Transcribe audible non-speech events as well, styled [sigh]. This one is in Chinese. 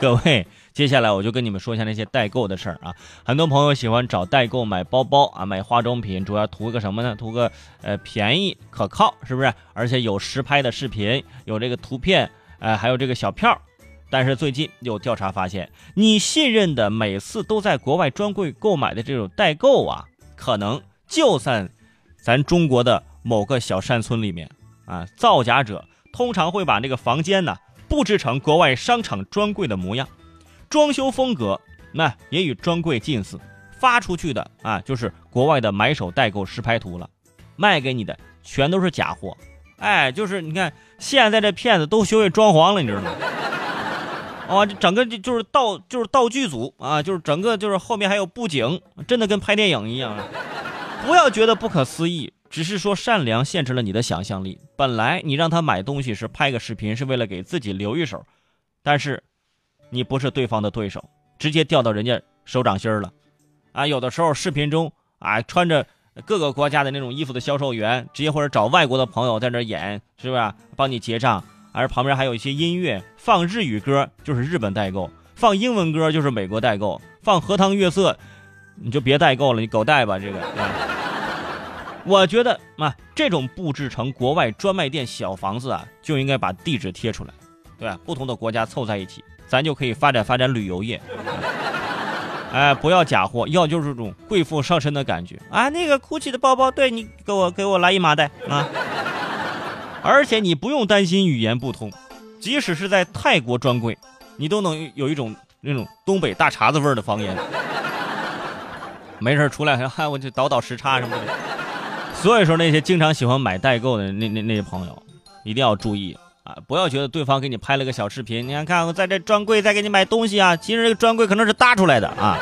[laughs] 各位，接下来我就跟你们说一下那些代购的事儿啊。很多朋友喜欢找代购买包包啊，买化妆品，主要图个什么呢？图个呃便宜可靠，是不是？而且有实拍的视频，有这个图片，呃，还有这个小票。但是最近有调查发现，你信任的每次都在国外专柜购买的这种代购啊，可能就在咱中国的某个小山村里面啊，造假者通常会把那个房间呢布置成国外商场专柜的模样，装修风格那也与专柜近似，发出去的啊就是国外的买手代购实拍图了，卖给你的全都是假货，哎，就是你看现在这骗子都学会装潢了，你知道吗？啊，[laughs] 这整个就就是道就是道具组啊，就是整个就是后面还有布景，真的跟拍电影一样。不要觉得不可思议，只是说善良限制了你的想象力。本来你让他买东西时拍个视频，是为了给自己留一手，但是你不是对方的对手，直接掉到人家手掌心了。啊，有的时候视频中啊，穿着各个国家的那种衣服的销售员，直接或者找外国的朋友在那演，是不是？帮你结账。而旁边还有一些音乐，放日语歌就是日本代购，放英文歌就是美国代购，放荷塘月色，你就别代购了，你狗代吧这个。我觉得嘛，这种布置成国外专卖店小房子啊，就应该把地址贴出来，对吧？不同的国家凑在一起，咱就可以发展发展旅游业。哎，不要假货，要就是这种贵妇上身的感觉啊！那个 GUCCI 的包包，对你给我给我来一麻袋啊！而且你不用担心语言不通，即使是在泰国专柜，你都能有一种那种东北大碴子味儿的方言。没事出来 [laughs] 还喊我去倒倒时差什么的。所以说那些经常喜欢买代购的那那那些朋友，一定要注意啊！不要觉得对方给你拍了个小视频，你看看我在这专柜在给你买东西啊，其实这个专柜可能是搭出来的啊。